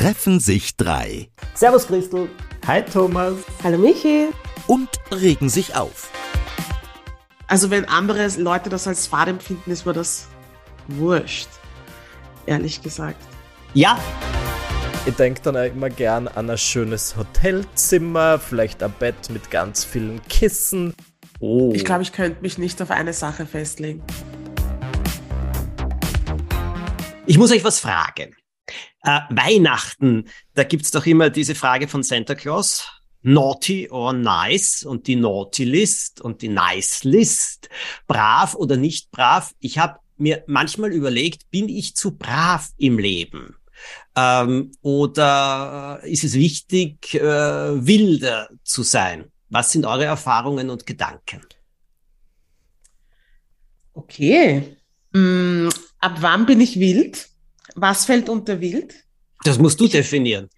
treffen sich drei. Servus Christel. Hi Thomas. Hallo Michi. Und regen sich auf. Also wenn andere Leute das als Fahrt empfinden, ist mir das wurscht. Ehrlich gesagt. Ja. Ich denke dann auch immer gern an ein schönes Hotelzimmer, vielleicht ein Bett mit ganz vielen Kissen. Oh. Ich glaube, ich könnte mich nicht auf eine Sache festlegen. Ich muss euch was fragen. Äh, Weihnachten, da gibt's doch immer diese Frage von Santa Claus. Naughty or nice und die Naughty List und die Nice List. Brav oder nicht brav. Ich habe mir manchmal überlegt, bin ich zu brav im Leben? Ähm, oder ist es wichtig, äh, wilder zu sein? Was sind eure Erfahrungen und Gedanken? Okay. Mm, ab wann bin ich wild? Was fällt unter wild? Das musst du definieren.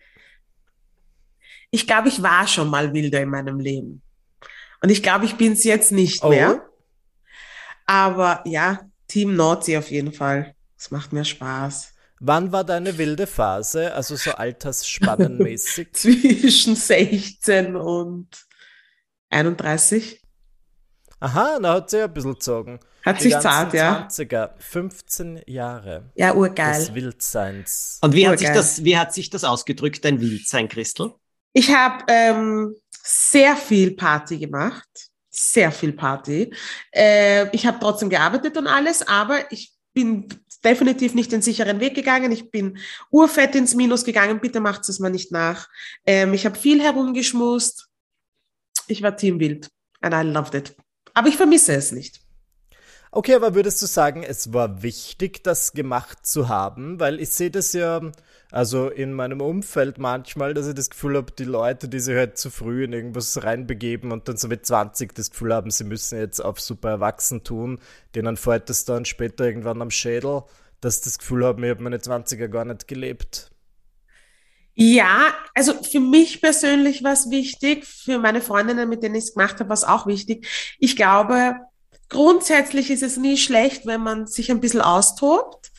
Ich glaube, ich war schon mal wilder in meinem Leben. Und ich glaube, ich bin es jetzt nicht oh. mehr. Aber ja, Team Naughty auf jeden Fall. Es macht mir Spaß. Wann war deine wilde Phase, also so altersspannenmäßig? Zwischen 16 und 31. Aha, na hat sie ja ein bisschen gezogen. Hat Die sich zart, ja. 20er, 15 Jahre. Ja, urgeil. Des Wildseins. Und wie hat, sich das, wie hat sich das ausgedrückt, dein Wildsein, Christel? Ich habe ähm, sehr viel Party gemacht. Sehr viel Party. Äh, ich habe trotzdem gearbeitet und alles, aber ich bin definitiv nicht den sicheren Weg gegangen. Ich bin urfett ins Minus gegangen. Bitte macht es mal nicht nach. Ähm, ich habe viel herumgeschmust. Ich war teamwild. And I loved it. Aber ich vermisse es nicht. Okay, aber würdest du sagen, es war wichtig, das gemacht zu haben? Weil ich sehe das ja, also in meinem Umfeld manchmal, dass ich das Gefühl habe, die Leute, die sich halt zu früh in irgendwas reinbegeben und dann so mit 20 das Gefühl haben, sie müssen jetzt auf super erwachsen tun, denen fällt es dann später irgendwann am Schädel, dass das Gefühl haben, ich habe meine 20er gar nicht gelebt. Ja, also für mich persönlich war es wichtig, für meine Freundinnen, mit denen ich es gemacht habe, war es auch wichtig. Ich glaube, grundsätzlich ist es nie schlecht, wenn man sich ein bisschen austobt.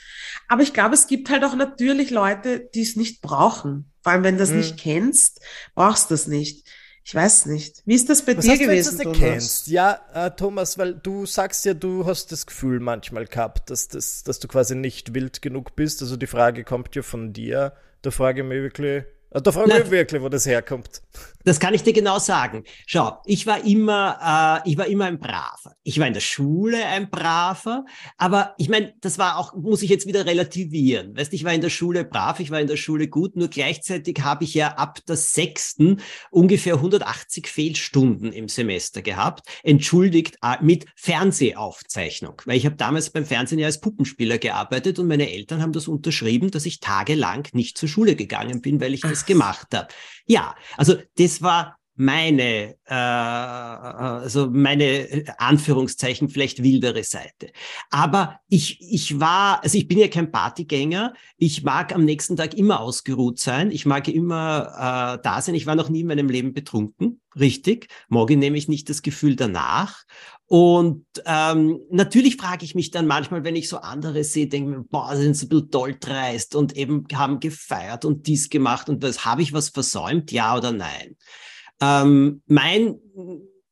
Aber ich glaube, es gibt halt auch natürlich Leute, die es nicht brauchen. Vor allem, wenn du das hm. nicht kennst, brauchst du das nicht. Ich weiß nicht. Wie ist das bei Was dir hast gewesen, du, das kennst? Ja, äh, Thomas, weil du sagst ja, du hast das Gefühl manchmal gehabt, dass, das, dass du quasi nicht wild genug bist. Also die Frage kommt ja von dir. Da frage ich mich wirklich, da frage ich mich wirklich, wo das herkommt. Das kann ich dir genau sagen. Schau, ich war immer, äh, ich war immer ein Braver. Ich war in der Schule ein Braver, aber ich meine, das war auch, muss ich jetzt wieder relativieren. Weißt, ich war in der Schule brav, ich war in der Schule gut, nur gleichzeitig habe ich ja ab der sechsten ungefähr 180 Fehlstunden im Semester gehabt, entschuldigt äh, mit Fernsehaufzeichnung, weil ich habe damals beim Fernsehen ja als Puppenspieler gearbeitet und meine Eltern haben das unterschrieben, dass ich tagelang nicht zur Schule gegangen bin, weil ich das gemacht habe. Ja, also das war meine, äh, also meine Anführungszeichen vielleicht wildere Seite. Aber ich, ich war, also ich bin ja kein Partygänger. Ich mag am nächsten Tag immer ausgeruht sein. Ich mag immer äh, da sein. Ich war noch nie in meinem Leben betrunken, richtig. Morgen nehme ich nicht das Gefühl danach. Und ähm, natürlich frage ich mich dann manchmal, wenn ich so andere sehe, denke mir, boah, sind sie ein bisschen doll dreist und eben haben gefeiert und dies gemacht und was, habe ich was versäumt, ja oder nein? Ähm, mein,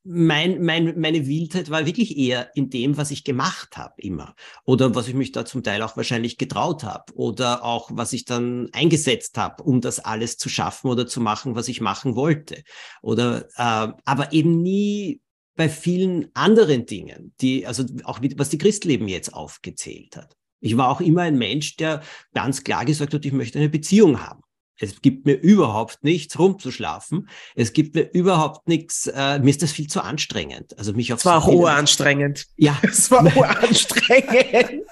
mein, mein, meine Wildheit war wirklich eher in dem, was ich gemacht habe immer. Oder was ich mich da zum Teil auch wahrscheinlich getraut habe. Oder auch, was ich dann eingesetzt habe, um das alles zu schaffen oder zu machen, was ich machen wollte. Oder äh, aber eben nie bei vielen anderen Dingen, die, also auch was die Christleben jetzt aufgezählt hat. Ich war auch immer ein Mensch, der ganz klar gesagt hat, ich möchte eine Beziehung haben. Es gibt mir überhaupt nichts, rumzuschlafen. Es gibt mir überhaupt nichts, äh, mir ist das viel zu anstrengend. Also mich auf Es war auch uranstrengend. Ja. Es war uranstrengend.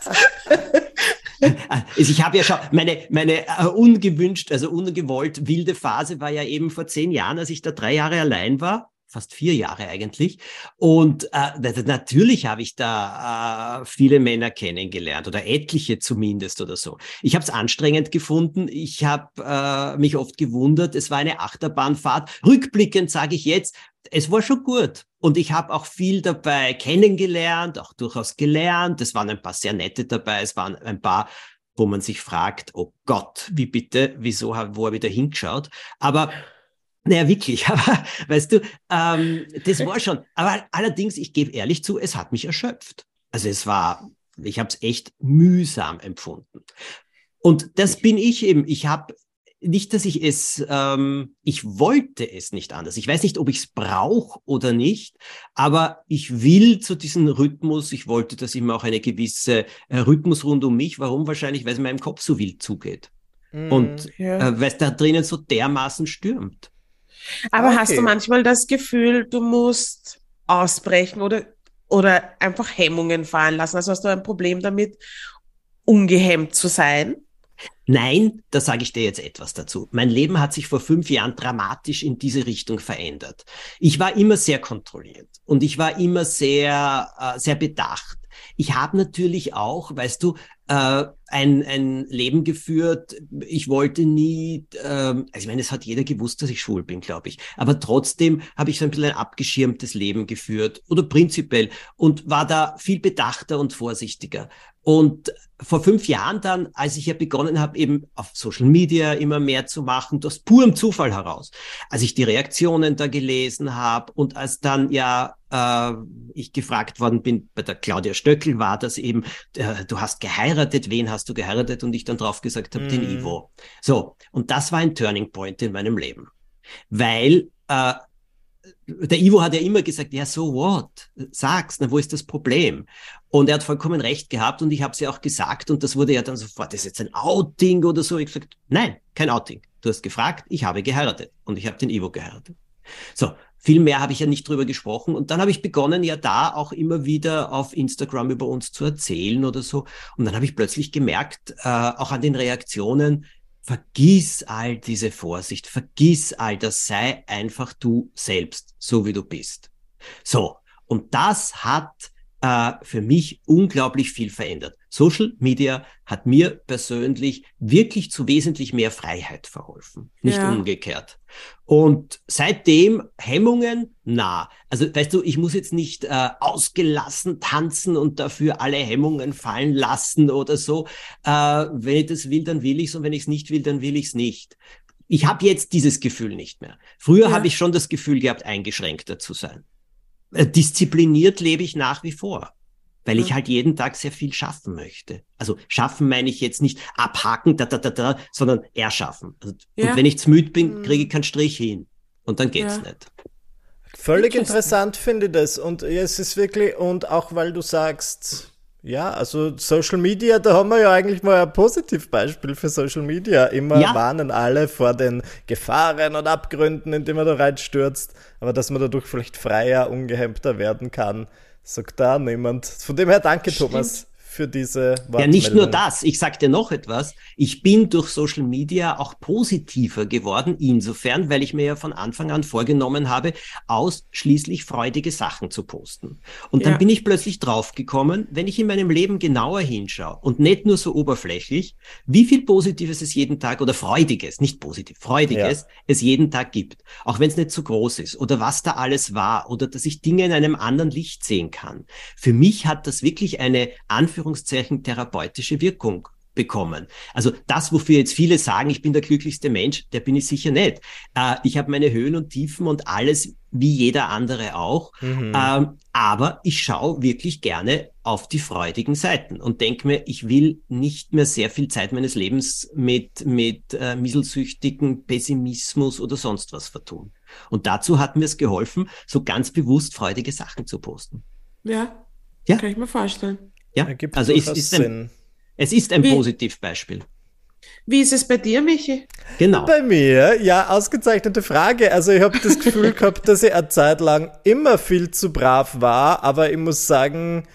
also ich habe ja schon meine, meine äh, ungewünscht, also ungewollt wilde Phase war ja eben vor zehn Jahren, als ich da drei Jahre allein war fast vier Jahre eigentlich. Und äh, natürlich habe ich da äh, viele Männer kennengelernt oder etliche zumindest oder so. Ich habe es anstrengend gefunden. Ich habe äh, mich oft gewundert. Es war eine Achterbahnfahrt. Rückblickend sage ich jetzt, es war schon gut. Und ich habe auch viel dabei kennengelernt, auch durchaus gelernt. Es waren ein paar sehr nette dabei. Es waren ein paar wo man sich fragt, oh Gott, wie bitte, wieso, wo habe ich da hingeschaut? Aber naja, wirklich, aber weißt du, ähm, das war schon. Aber allerdings, ich gebe ehrlich zu, es hat mich erschöpft. Also es war, ich habe es echt mühsam empfunden. Und das bin ich eben. Ich habe nicht, dass ich es, ähm, ich wollte es nicht anders. Ich weiß nicht, ob ich es brauche oder nicht, aber ich will zu diesem Rhythmus, ich wollte, dass immer auch eine gewisse äh, Rhythmus rund um mich. Warum? Wahrscheinlich, weil es meinem Kopf so wild zugeht. Mm, und ja. äh, weil es da drinnen so dermaßen stürmt. Aber okay. hast du manchmal das Gefühl, du musst ausbrechen oder, oder einfach Hemmungen fallen lassen? Also hast du ein Problem damit, ungehemmt zu sein? Nein, da sage ich dir jetzt etwas dazu. Mein Leben hat sich vor fünf Jahren dramatisch in diese Richtung verändert. Ich war immer sehr kontrolliert und ich war immer sehr, äh, sehr bedacht. Ich habe natürlich auch, weißt du, äh, ein, ein Leben geführt. Ich wollte nie, äh, also ich meine, es hat jeder gewusst, dass ich schwul bin, glaube ich. Aber trotzdem habe ich so ein bisschen ein abgeschirmtes Leben geführt oder prinzipiell und war da viel bedachter und vorsichtiger. Und vor fünf Jahren dann, als ich ja begonnen habe, eben auf Social Media immer mehr zu machen, aus purem Zufall heraus, als ich die Reaktionen da gelesen habe und als dann ja äh, ich gefragt worden bin, bei der Claudia Stöckel war das eben, äh, du hast geheiratet, wen hast du geheiratet? Und ich dann drauf gesagt habe, mm. den mhm. Ivo. So, und das war ein Turning Point in meinem Leben. Weil äh, der Ivo hat ja immer gesagt, ja, so what? Sag's, na, wo ist das Problem? Und er hat vollkommen recht gehabt und ich habe es ja auch gesagt und das wurde ja dann sofort, ist jetzt ein Outing oder so. Ich gesagt, nein, kein Outing. Du hast gefragt, ich habe geheiratet und ich habe den Ivo geheiratet. So, viel mehr habe ich ja nicht drüber gesprochen. Und dann habe ich begonnen, ja da auch immer wieder auf Instagram über uns zu erzählen oder so. Und dann habe ich plötzlich gemerkt, äh, auch an den Reaktionen, vergiss all diese Vorsicht, vergiss all das, sei einfach du selbst, so wie du bist. So, und das hat äh, für mich unglaublich viel verändert. Social Media hat mir persönlich wirklich zu wesentlich mehr Freiheit verholfen, nicht ja. umgekehrt. Und seitdem Hemmungen, na, also weißt du, ich muss jetzt nicht äh, ausgelassen tanzen und dafür alle Hemmungen fallen lassen oder so. Äh, wenn ich das will, dann will ich's und wenn ich es nicht will, dann will ich's nicht. Ich habe jetzt dieses Gefühl nicht mehr. Früher ja. habe ich schon das Gefühl gehabt, eingeschränkter zu sein. Äh, diszipliniert lebe ich nach wie vor weil ich halt jeden Tag sehr viel schaffen möchte. Also schaffen meine ich jetzt nicht abhaken, da, da, da, da, sondern erschaffen. Also, ja. Und wenn ich zu müde bin, mhm. kriege ich keinen Strich hin. Und dann geht's ja. nicht. Völlig interessant finde ich das. Und es ist wirklich, und auch weil du sagst, ja, also Social Media, da haben wir ja eigentlich mal ein Positivbeispiel für Social Media. Immer ja. warnen alle vor den Gefahren und Abgründen, in die man da reinstürzt, aber dass man dadurch vielleicht freier, ungehemmter werden kann. Sagt da niemand. Von dem her danke, Stimmt. Thomas für diese Wortmeldung. Ja, nicht nur das. Ich sag dir noch etwas. Ich bin durch Social Media auch positiver geworden, insofern, weil ich mir ja von Anfang an vorgenommen habe, ausschließlich freudige Sachen zu posten. Und dann ja. bin ich plötzlich draufgekommen, wenn ich in meinem Leben genauer hinschaue und nicht nur so oberflächlich, wie viel Positives es jeden Tag oder Freudiges, nicht positiv, Freudiges ja. es jeden Tag gibt. Auch wenn es nicht zu so groß ist oder was da alles war oder dass ich Dinge in einem anderen Licht sehen kann. Für mich hat das wirklich eine Anführung Anführungszeichen therapeutische Wirkung bekommen. Also das, wofür jetzt viele sagen, ich bin der glücklichste Mensch, der bin ich sicher nicht. Äh, ich habe meine Höhen und Tiefen und alles wie jeder andere auch. Mhm. Ähm, aber ich schaue wirklich gerne auf die freudigen Seiten und denke mir, ich will nicht mehr sehr viel Zeit meines Lebens mit, mit äh, mieselsüchtigen Pessimismus oder sonst was vertun. Und dazu hat mir es geholfen, so ganz bewusst freudige Sachen zu posten. Ja, ja. kann ich mir vorstellen. Ja, also es ist, ein, es ist ein Wie? Positivbeispiel. Wie ist es bei dir, Michi? Genau. Bei mir, ja, ausgezeichnete Frage. Also ich habe das Gefühl gehabt, dass ich eine Zeit lang immer viel zu brav war, aber ich muss sagen,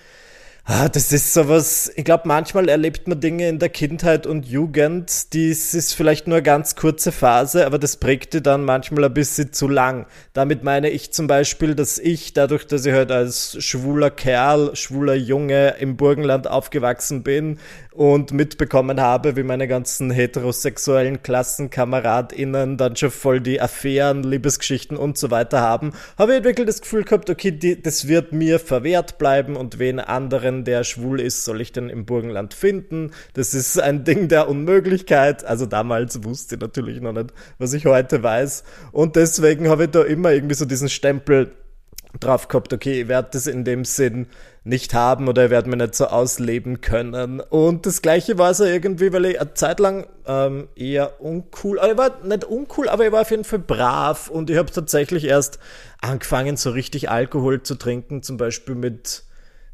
Ah, das ist sowas, ich glaube, manchmal erlebt man Dinge in der Kindheit und Jugend, dies ist vielleicht nur eine ganz kurze Phase, aber das prägte dann manchmal ein bisschen zu lang. Damit meine ich zum Beispiel, dass ich, dadurch, dass ich halt als schwuler Kerl, schwuler Junge im Burgenland aufgewachsen bin und mitbekommen habe, wie meine ganzen heterosexuellen KlassenkameradInnen dann schon voll die Affären, Liebesgeschichten und so weiter haben, habe ich wirklich das Gefühl gehabt, okay, die, das wird mir verwehrt bleiben und wen anderen, der schwul ist, soll ich denn im Burgenland finden? Das ist ein Ding der Unmöglichkeit. Also damals wusste ich natürlich noch nicht, was ich heute weiß. Und deswegen habe ich da immer irgendwie so diesen Stempel drauf gehabt, okay, ich werde das in dem Sinn nicht haben oder ich werde mir nicht so ausleben können. Und das gleiche war so irgendwie, weil ich eine Zeit lang ähm, eher uncool, aber ich war nicht uncool, aber ich war auf jeden Fall brav und ich habe tatsächlich erst angefangen, so richtig Alkohol zu trinken, zum Beispiel mit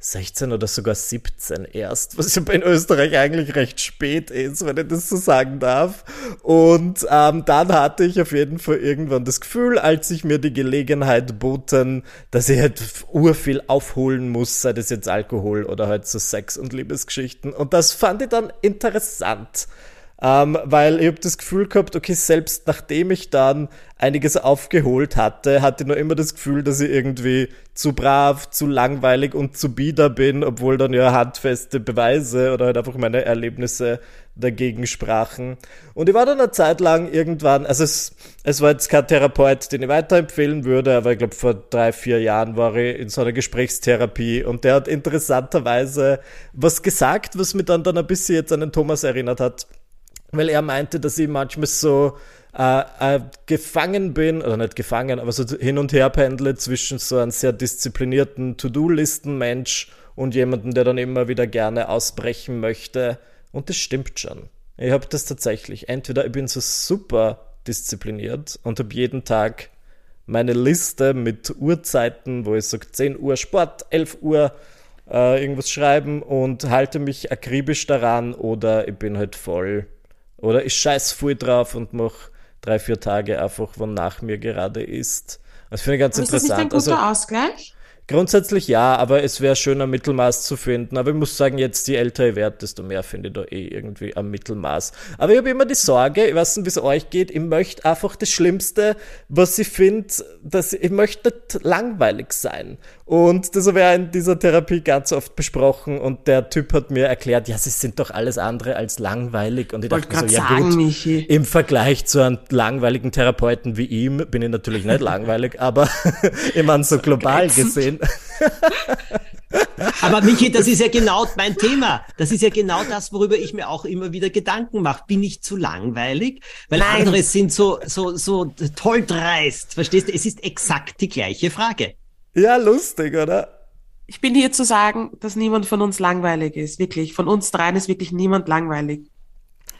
16 oder sogar 17 erst, was ja in Österreich eigentlich recht spät ist, wenn ich das so sagen darf. Und ähm, dann hatte ich auf jeden Fall irgendwann das Gefühl, als ich mir die Gelegenheit boten, dass ich halt urviel aufholen muss, sei das jetzt Alkohol oder halt so Sex- und Liebesgeschichten. Und das fand ich dann interessant. Ähm, weil ich habe das Gefühl gehabt, okay, selbst nachdem ich dann einiges aufgeholt hatte, hatte ich noch immer das Gefühl, dass ich irgendwie zu brav, zu langweilig und zu bieder bin, obwohl dann ja handfeste Beweise oder halt einfach meine Erlebnisse dagegen sprachen. Und ich war dann eine Zeit lang irgendwann, also es, es war jetzt kein Therapeut, den ich weiterempfehlen würde, aber ich glaube vor drei, vier Jahren war ich in so einer Gesprächstherapie und der hat interessanterweise was gesagt, was mir dann, dann ein bisschen jetzt an den Thomas erinnert hat weil er meinte, dass ich manchmal so äh, äh, gefangen bin, oder nicht gefangen, aber so hin und her pendle zwischen so einem sehr disziplinierten To-Do-Listen-Mensch und jemandem, der dann immer wieder gerne ausbrechen möchte. Und das stimmt schon. Ich habe das tatsächlich. Entweder ich bin so super diszipliniert und habe jeden Tag meine Liste mit Uhrzeiten, wo ich sage 10 Uhr Sport, 11 Uhr äh, irgendwas schreiben und halte mich akribisch daran oder ich bin halt voll oder ich scheiß voll drauf und mach drei, vier Tage einfach, wann nach mir gerade ist. Das finde ich ganz Aber interessant. Ist das nicht ein guter also, Ausgleich? Grundsätzlich ja, aber es wäre schön, ein Mittelmaß zu finden. Aber ich muss sagen, jetzt je älter ich werde, desto mehr finde ich da eh irgendwie am Mittelmaß. Aber ich habe immer die Sorge, ich weiß nicht, wie es euch geht, ich möchte einfach das Schlimmste, was ich finde, dass ich möchte nicht langweilig sein. Und das habe ich in dieser Therapie ganz oft besprochen und der Typ hat mir erklärt, ja, sie sind doch alles andere als langweilig. Und ich dachte mir so, ja sagen, gut, Michi. im Vergleich zu einem langweiligen Therapeuten wie ihm bin ich natürlich nicht langweilig, aber ich meine so global gesehen. Aber Michi, das ist ja genau mein Thema. Das ist ja genau das, worüber ich mir auch immer wieder Gedanken mache. Bin ich zu langweilig? Weil Nein. andere sind so, so, so toll dreist. Verstehst du? Es ist exakt die gleiche Frage. Ja, lustig, oder? Ich bin hier zu sagen, dass niemand von uns langweilig ist. Wirklich. Von uns dreien ist wirklich niemand langweilig.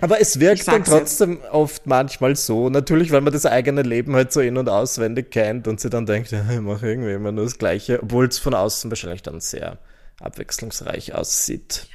Aber es wirkt dann trotzdem jetzt. oft manchmal so, natürlich, weil man das eigene Leben halt so in- und auswendig kennt und sie dann denkt, ja, ich mache irgendwie immer nur das Gleiche, obwohl es von außen wahrscheinlich dann sehr abwechslungsreich aussieht.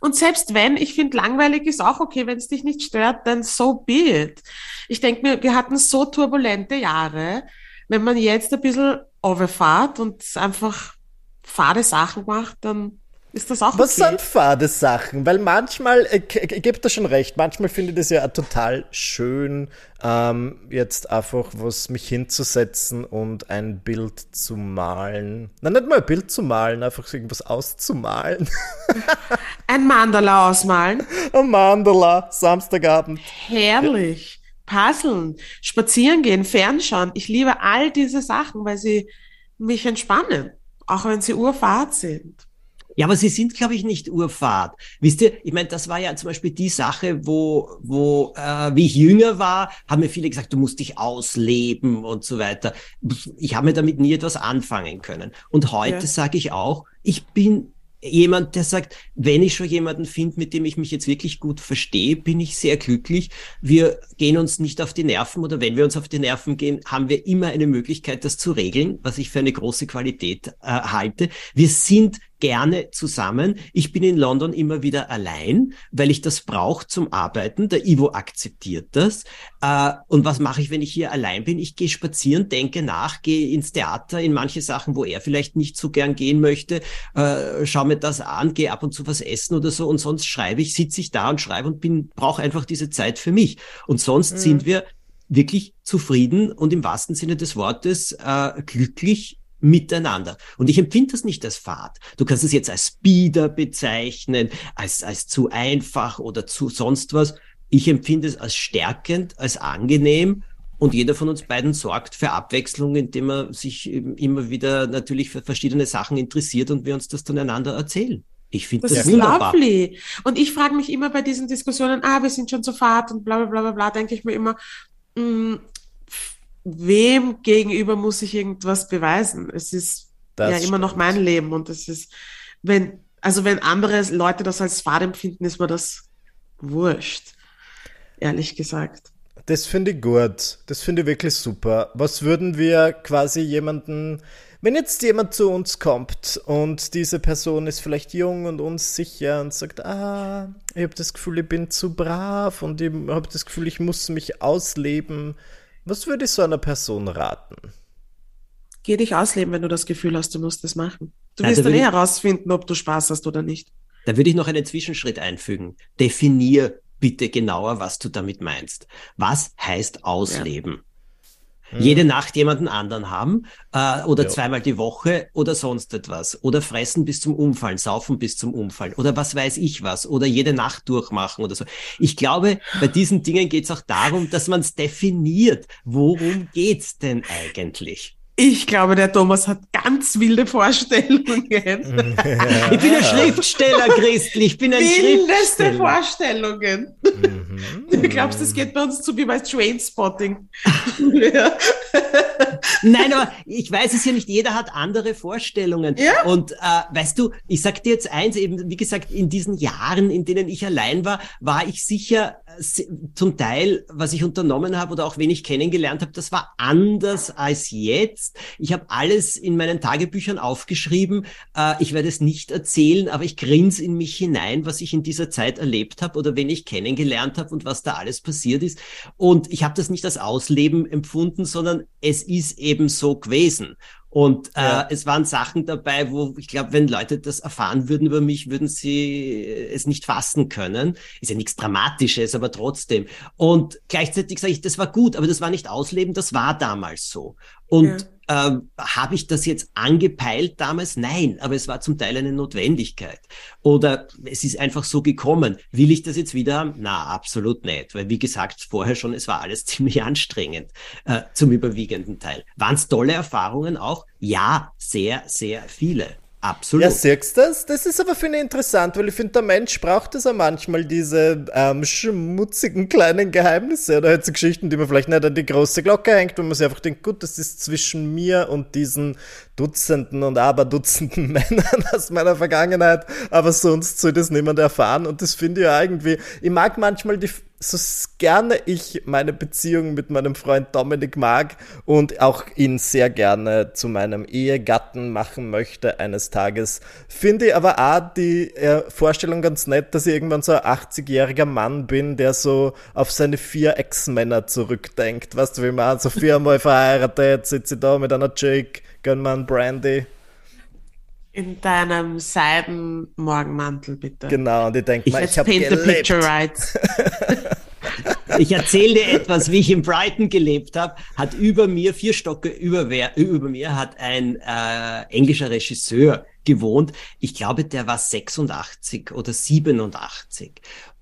Und selbst wenn, ich finde, langweilig ist auch okay, wenn es dich nicht stört, dann so be it. Ich denke mir, wir hatten so turbulente Jahre. Wenn man jetzt ein bisschen overfahrt und einfach fade Sachen macht, dann ist das auch Was okay? sind fade Sachen? Weil manchmal, äh, ich, gebe da schon recht, manchmal finde ich das ja total schön, ähm, jetzt einfach was mich hinzusetzen und ein Bild zu malen. Nein, nicht mal ein Bild zu malen, einfach irgendwas auszumalen. ein Mandala ausmalen. Ein Mandala, Samstagabend. Herrlich. Puzzeln, spazieren gehen, fernschauen. Ich liebe all diese Sachen, weil sie mich entspannen, auch wenn sie Urfahrt sind. Ja, aber sie sind, glaube ich, nicht Urfahrt. Wisst ihr, ich meine, das war ja zum Beispiel die Sache, wo, wo äh, wie ich jünger war, haben mir viele gesagt, du musst dich ausleben und so weiter. Ich habe mir damit nie etwas anfangen können. Und heute ja. sage ich auch, ich bin jemand, der sagt, wenn ich schon jemanden finde, mit dem ich mich jetzt wirklich gut verstehe, bin ich sehr glücklich. Wir gehen uns nicht auf die Nerven oder wenn wir uns auf die Nerven gehen, haben wir immer eine Möglichkeit, das zu regeln, was ich für eine große Qualität äh, halte. Wir sind gerne zusammen. Ich bin in London immer wieder allein, weil ich das brauche zum Arbeiten. Der Ivo akzeptiert das. Äh, und was mache ich, wenn ich hier allein bin? Ich gehe spazieren, denke nach, gehe ins Theater, in manche Sachen, wo er vielleicht nicht so gern gehen möchte, äh, schaue mir das an, gehe ab und zu was essen oder so und sonst schreibe ich, sitze ich da und schreibe und bin brauche einfach diese Zeit für mich. Und sonst mhm. sind wir wirklich zufrieden und im wahrsten Sinne des Wortes äh, glücklich miteinander. Und ich empfinde das nicht als Fahrt. Du kannst es jetzt als Speeder bezeichnen, als, als zu einfach oder zu sonst was. Ich empfinde es als stärkend, als angenehm. Und jeder von uns beiden sorgt für Abwechslung, indem er sich immer wieder natürlich für verschiedene Sachen interessiert und wir uns das dann einander erzählen. Ich finde das, das ist wunderbar. lovely. Und ich frage mich immer bei diesen Diskussionen, ah, wir sind schon zu Fahrt und bla bla bla bla bla, denke ich mir immer, mh, mm, wem gegenüber muss ich irgendwas beweisen? Es ist das ja stimmt. immer noch mein Leben und es ist, wenn, also wenn andere Leute das als Fahrt empfinden, ist mir das wurscht, ehrlich gesagt. Das finde ich gut. Das finde ich wirklich super. Was würden wir quasi jemanden, wenn jetzt jemand zu uns kommt und diese Person ist vielleicht jung und unsicher und sagt, ah, ich habe das Gefühl, ich bin zu brav und ich habe das Gefühl, ich muss mich ausleben. Was würde ich so einer Person raten? Geh dich ausleben, wenn du das Gefühl hast, du musst das machen. Du wirst dann eh herausfinden, ob du Spaß hast oder nicht. Da würde ich noch einen Zwischenschritt einfügen. Definier bitte genauer, was du damit meinst. Was heißt ausleben? Ja. Hm. Jede Nacht jemanden anderen haben äh, oder ja. zweimal die Woche oder sonst etwas oder fressen bis zum Umfallen, saufen bis zum Umfallen oder was weiß ich was oder jede Nacht durchmachen oder so. Ich glaube, bei diesen Dingen geht es auch darum, dass man es definiert. Worum geht's denn eigentlich? Ich glaube, der Thomas hat ganz wilde Vorstellungen. ich bin ein Schriftsteller, Christel. Ich bin ein Wildeste Schriftsteller. Vorstellungen. Mhm. Du glaubst, es geht bei uns zu wie bei Trainspotting. Nein, aber ich weiß es ja nicht. Jeder hat andere Vorstellungen. Ja? Und äh, weißt du, ich sag dir jetzt eins, eben, wie gesagt, in diesen Jahren, in denen ich allein war, war ich sicher zum Teil, was ich unternommen habe oder auch wen ich kennengelernt habe, das war anders als jetzt. Ich habe alles in meinen Tagebüchern aufgeschrieben. Äh, ich werde es nicht erzählen, aber ich grinse in mich hinein, was ich in dieser Zeit erlebt habe oder wen ich kennengelernt habe und was da alles passiert ist. Und ich habe das nicht als Ausleben empfunden, sondern es ist eben so gewesen. Und äh, ja. es waren Sachen dabei, wo ich glaube, wenn Leute das erfahren würden über mich, würden sie es nicht fassen können. Ist ja nichts Dramatisches, aber trotzdem. Und gleichzeitig sage ich, das war gut, aber das war nicht Ausleben, das war damals so. Und ja. Ähm, Habe ich das jetzt angepeilt damals? Nein, aber es war zum Teil eine Notwendigkeit. Oder es ist einfach so gekommen. Will ich das jetzt wieder haben? Na, absolut nicht. Weil, wie gesagt, vorher schon, es war alles ziemlich anstrengend äh, zum überwiegenden Teil. Waren es tolle Erfahrungen auch? Ja, sehr, sehr viele. Absolut. Ja, siehst du das? Das ist aber, finde ich, interessant, weil ich finde, der Mensch braucht es ja manchmal, diese ähm, schmutzigen kleinen Geheimnisse oder halt so Geschichten, die man vielleicht nicht an die große Glocke hängt, wo man sich einfach denkt, gut, das ist zwischen mir und diesen Dutzenden und Aberdutzenden Männern aus meiner Vergangenheit, aber sonst soll das niemand erfahren und das finde ich ja irgendwie, ich mag manchmal die so gerne ich meine Beziehung mit meinem Freund Dominik mag und auch ihn sehr gerne zu meinem Ehegatten machen möchte eines Tages, finde ich aber auch die äh, Vorstellung ganz nett, dass ich irgendwann so ein 80-jähriger Mann bin, der so auf seine vier Ex-Männer zurückdenkt. Weißt du, wie man so viermal verheiratet, sitze da mit einer Jake, gönn man Brandy. In deinem Seidenmorgenmantel, bitte. Genau, und ich denke mal, ich habe gelebt. Picture right. Ich erzähle dir etwas, wie ich in Brighton gelebt habe, hat über mir, vier Stocke über, über mir, hat ein äh, englischer Regisseur gewohnt. Ich glaube, der war 86 oder 87.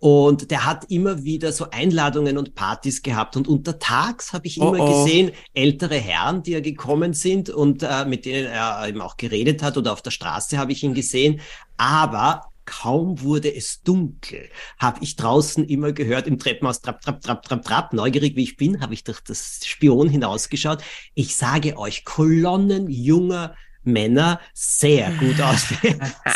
Und der hat immer wieder so Einladungen und Partys gehabt. Und untertags habe ich immer oh oh. gesehen, ältere Herren, die ja gekommen sind und äh, mit denen er eben auch geredet hat oder auf der Straße habe ich ihn gesehen. Aber kaum wurde es dunkel, habe ich draußen immer gehört im Treppenhaus trapp, trapp, trapp, trapp, trapp. Neugierig wie ich bin, habe ich durch das Spion hinausgeschaut. Ich sage euch, Kolonnen junger Männer sehr gut aus,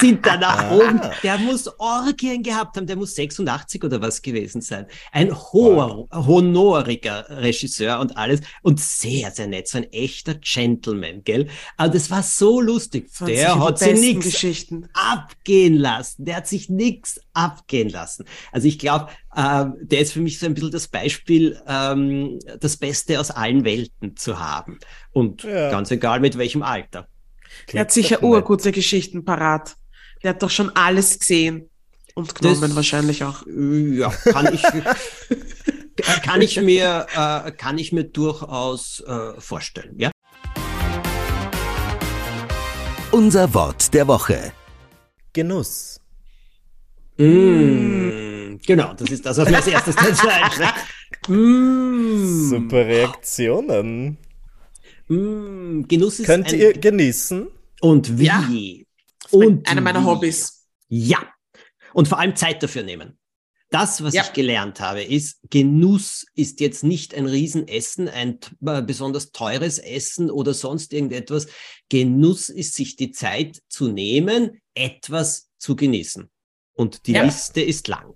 sind da nach ah. oben. Der muss Orgien gehabt haben, der muss 86 oder was gewesen sein. Ein hoher, wow. honoriger Regisseur und alles und sehr, sehr nett, so ein echter Gentleman, gell? Aber das war so lustig. Der hat sich nichts abgehen lassen. Der hat sich nichts abgehen lassen. Also ich glaube, äh, der ist für mich so ein bisschen das Beispiel, ähm, das Beste aus allen Welten zu haben. Und ja. ganz egal mit welchem Alter. Der hat sicher urgute Geschichten parat. Der hat doch schon alles gesehen und genommen das, wahrscheinlich auch. Ja, kann ich, kann ich mir, äh, kann ich mir durchaus äh, vorstellen, ja. Unser Wort der Woche. Genuss. Mm, genau, das ist das, was mir als erstes dazu einfällt. Mm, Super Reaktionen. Mm, Genuss ist Könnt ein, ihr genießen? und wie. Ja. Und Einer meiner. Hobbys. Ja. Und vor allem Zeit dafür nehmen. Das, was Ja. ich gelernt habe, ist, Genuss ist jetzt nicht ein Riesenessen, ein äh, besonders teures Essen oder sonst irgendetwas. Genuss ist, sich die Zeit zu nehmen, etwas zu genießen. Und die Ja. Liste ist lang.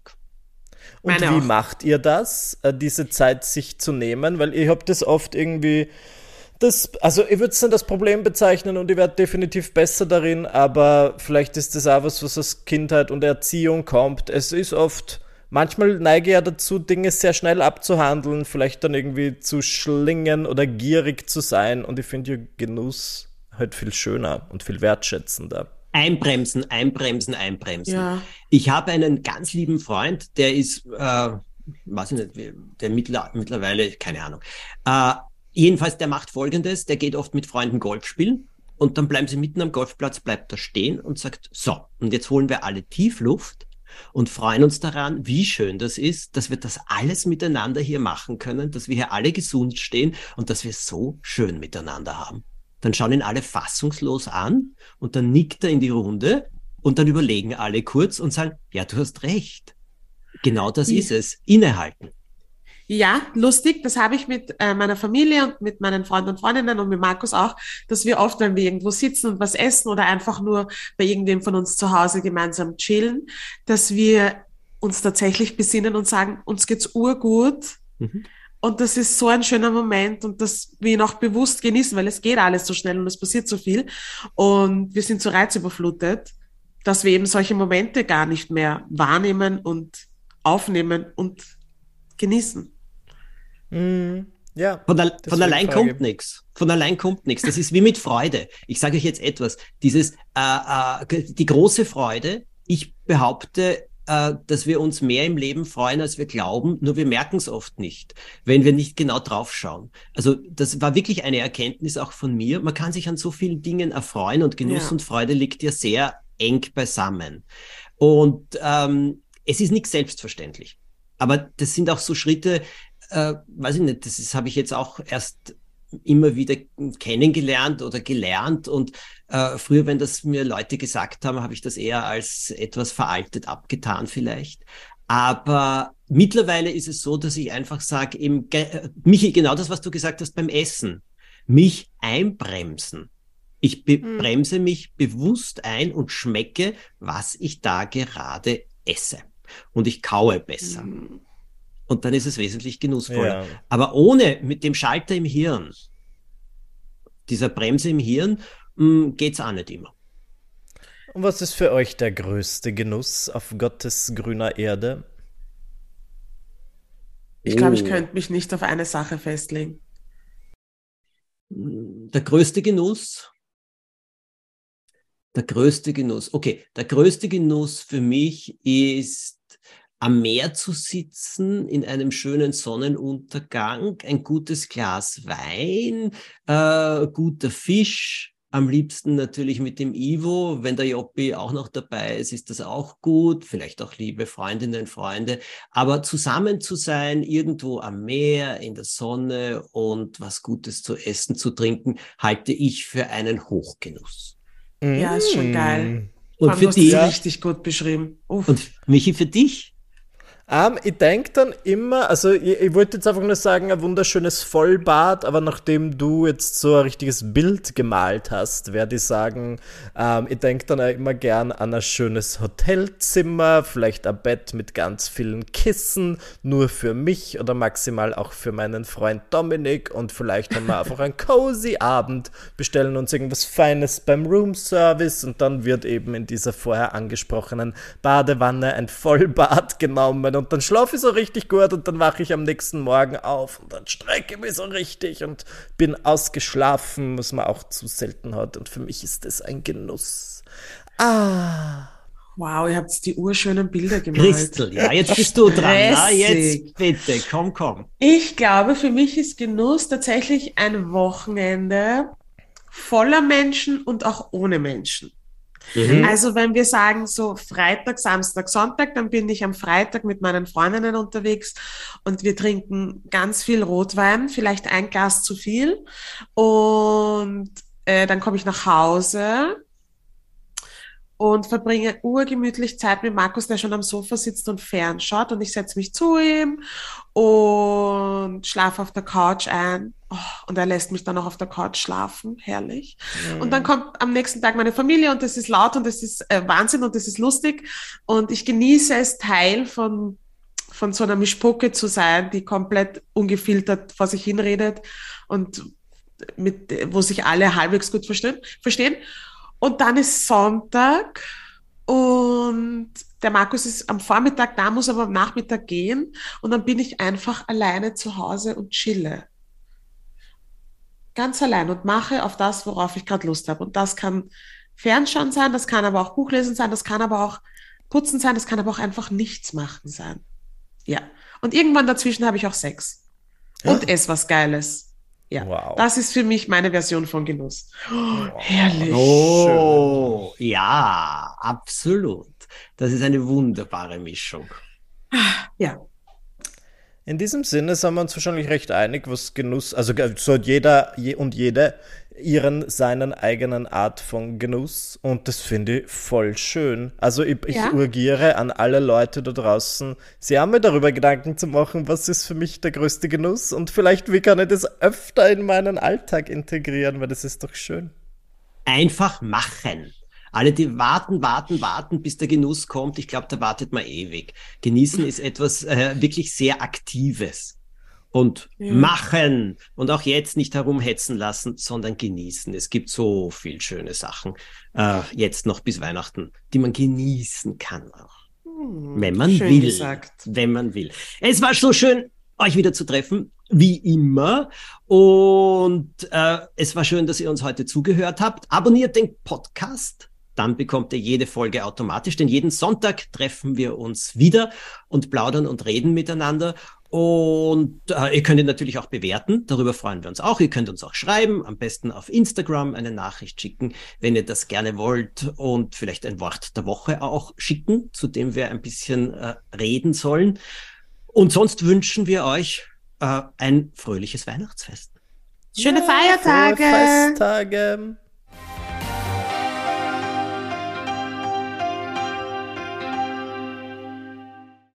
Und Meine wie auch. macht ihr das, äh, diese Zeit sich zu nehmen? Weil ich habe das oft irgendwie, das, also ich würde es nicht das Problem bezeichnen und ich werde definitiv besser darin, aber vielleicht ist das auch was, was aus Kindheit und Erziehung kommt. Es ist oft, manchmal neige ich ja dazu, Dinge sehr schnell abzuhandeln, vielleicht dann irgendwie zu schlingen oder gierig zu sein und ich finde ja Genuss halt viel schöner und viel wertschätzender. Einbremsen, einbremsen, einbremsen. Ja. Ich habe einen ganz lieben Freund, der ist, äh, weiß ich nicht, der mittler, mittlerweile, keine Ahnung. Äh, jedenfalls, der macht Folgendes, der geht oft mit Freunden Golf spielen und dann bleiben sie mitten am Golfplatz, bleibt da stehen und sagt, so, und jetzt holen wir alle Tiefluft und freuen uns daran, wie schön das ist, dass wir das alles miteinander hier machen können, dass wir hier alle gesund stehen und dass wir so schön miteinander haben. Dann schauen ihn alle fassungslos an und dann nickt er in die Runde und dann überlegen alle kurz und sagen, ja, du hast recht. Genau das Ja. ist es. Innehalten. Ja, lustig, das habe ich mit äh, meiner Familie und mit meinen Freunden und Freundinnen und mit Markus auch, dass wir oft, wenn wir irgendwo sitzen und was essen oder einfach nur bei irgendwem von uns zu Hause gemeinsam chillen, dass wir uns tatsächlich besinnen und sagen, uns geht's urgut. Mhm. Und das ist so ein schöner Moment und dass wir ihn auch bewusst genießen, weil es geht alles so schnell und es passiert so viel. Und wir sind so reizüberflutet, dass wir eben solche Momente gar nicht mehr wahrnehmen und aufnehmen und genießen. Mhm. Ja. Von, al von allein frage kommt ich. nichts. Von allein kommt nichts. Das ist wie mit Freude. Ich sage euch jetzt etwas. Dieses, äh, äh, die große Freude, ich behaupte, äh, dass wir uns mehr im Leben freuen, als wir glauben, nur wir merken es oft nicht, wenn wir nicht genau draufschauen. Also das war wirklich eine Erkenntnis auch von mir. Man kann sich an so vielen Dingen erfreuen und Genuss Ja. und Freude liegt ja sehr eng beisammen. Und ähm, es ist nichts selbstverständlich. Aber das sind auch so Schritte, äh, weiß ich nicht, das habe ich jetzt auch erst immer wieder kennengelernt oder gelernt. Und äh, früher, wenn das mir Leute gesagt haben, habe ich das eher als etwas veraltet abgetan vielleicht. Aber mittlerweile ist es so, dass ich einfach sage, eben, äh, Michi, genau das, was du gesagt hast beim Essen, mich einbremsen. Ich Hm. bremse mich bewusst ein und schmecke, was ich da gerade esse. Und ich kaue besser. Mhm. Und dann ist es wesentlich genussvoller. Ja. Aber ohne mit dem Schalter im Hirn, dieser Bremse im Hirn, mh, geht's auch nicht immer. Und was ist für euch der größte Genuss auf Gottes grüner Erde? Ich glaube, ich Oh. könnte mich nicht auf eine Sache festlegen. Der größte Genuss, der größte Genuss, okay, der größte Genuss für mich ist am Meer zu sitzen, in einem schönen Sonnenuntergang, ein gutes Glas Wein, äh, guter Fisch, am liebsten natürlich mit dem Ivo. Wenn der Joppi auch noch dabei ist, ist das auch gut. Vielleicht auch liebe Freundinnen, Freunde. Aber zusammen zu sein, irgendwo am Meer, in der Sonne und was Gutes zu essen, zu trinken, halte ich für einen Hochgenuss. Ja, ist schon geil. Und allem, für du hast dich? richtig gut beschrieben. Uff. Und Michi, für dich? Ähm, ich denke dann immer, also ich, ich wollte jetzt einfach nur sagen, ein wunderschönes Vollbad, aber nachdem du jetzt so ein richtiges Bild gemalt hast, werde ich sagen, ähm, ich denke dann immer gern an ein schönes Hotelzimmer, vielleicht ein Bett mit ganz vielen Kissen, nur für mich oder maximal auch für meinen Freund Dominik und vielleicht haben wir einfach einen cozy Abend, bestellen uns irgendwas Feines beim Roomservice und dann wird eben in dieser vorher angesprochenen Badewanne ein Vollbad genommen und dann schlafe ich so richtig gut und dann wache ich am nächsten Morgen auf und dann strecke ich mich so richtig und bin ausgeschlafen, was man auch zu selten hat und für mich ist das ein Genuss. Ah. Wow, ihr habt die urschönen Bilder gemalt. Christel, ja, jetzt bist du dran. Na, jetzt bitte, komm, komm. Ich glaube, für mich ist Genuss tatsächlich ein Wochenende voller Menschen und auch ohne Menschen. Mhm. Also wenn wir sagen so Freitag, Samstag, Sonntag, dann bin ich am Freitag mit meinen Freundinnen unterwegs und wir trinken ganz viel Rotwein, vielleicht ein Glas zu viel. Und äh, dann komme ich nach Hause und verbringe urgemütlich Zeit mit Markus, der schon am Sofa sitzt und fernschaut und ich setze mich zu ihm und schlafe auf der Couch ein. Oh, und er lässt mich dann auch auf der Couch schlafen, herrlich. Und dann kommt am nächsten Tag meine Familie und es ist laut und es ist äh, Wahnsinn und es ist lustig und ich genieße es, Teil von, von so einer Mischpoke zu sein, die komplett ungefiltert vor sich hinredet und mit, wo sich alle halbwegs gut verstehen. verstehen. Und dann ist Sonntag und der Markus ist am Vormittag da, muss aber am Nachmittag gehen und dann bin ich einfach alleine zu Hause und chille. Ganz allein und mache auf das, worauf ich gerade Lust habe. Und das kann Fernschauen sein, das kann aber auch Buchlesen sein, das kann aber auch Putzen sein, das kann aber auch einfach nichts machen sein. Ja. Und irgendwann dazwischen habe ich auch Sex. Und ess was Geiles. Ja. Wow. Das ist für mich meine Version von Genuss. Oh, herrlich. Oh, ja, absolut. Das ist eine wunderbare Mischung. Ja. In diesem Sinne sind wir uns wahrscheinlich recht einig, was Genuss, also so hat jeder je und jede ihren seinen eigenen Art von Genuss und das finde ich voll schön. Also ich, ich Ja. urgiere an alle Leute da draußen, sie haben mir darüber Gedanken zu machen, was ist für mich der größte Genuss und vielleicht wie kann ich das öfter in meinen Alltag integrieren, weil das ist doch schön. Einfach machen. Alle, die warten, warten, warten, bis der Genuss kommt, ich glaube, da wartet man ewig. Genießen ist etwas äh, wirklich sehr Aktives. Und Ja. machen und auch jetzt nicht herumhetzen lassen, sondern genießen. Es gibt so viel schöne Sachen, äh, jetzt noch bis Weihnachten, die man genießen kann auch. Wenn man Hm, will. gesagt. Wenn man will. Es war so schön, euch wieder zu treffen, wie immer. Und äh, es war schön, dass ihr uns heute zugehört habt. Abonniert den Podcast. Dann bekommt ihr jede Folge automatisch, denn jeden Sonntag treffen wir uns wieder und plaudern und reden miteinander. Und äh, ihr könnt ihn natürlich auch bewerten, darüber freuen wir uns auch. Ihr könnt uns auch schreiben, am besten auf Instagram eine Nachricht schicken, wenn ihr das gerne wollt und vielleicht ein Wort der Woche auch schicken, zu dem wir ein bisschen äh, reden sollen. Und sonst wünschen wir euch äh, ein fröhliches Weihnachtsfest. Schöne Ja, Feiertage. frohe Festtage.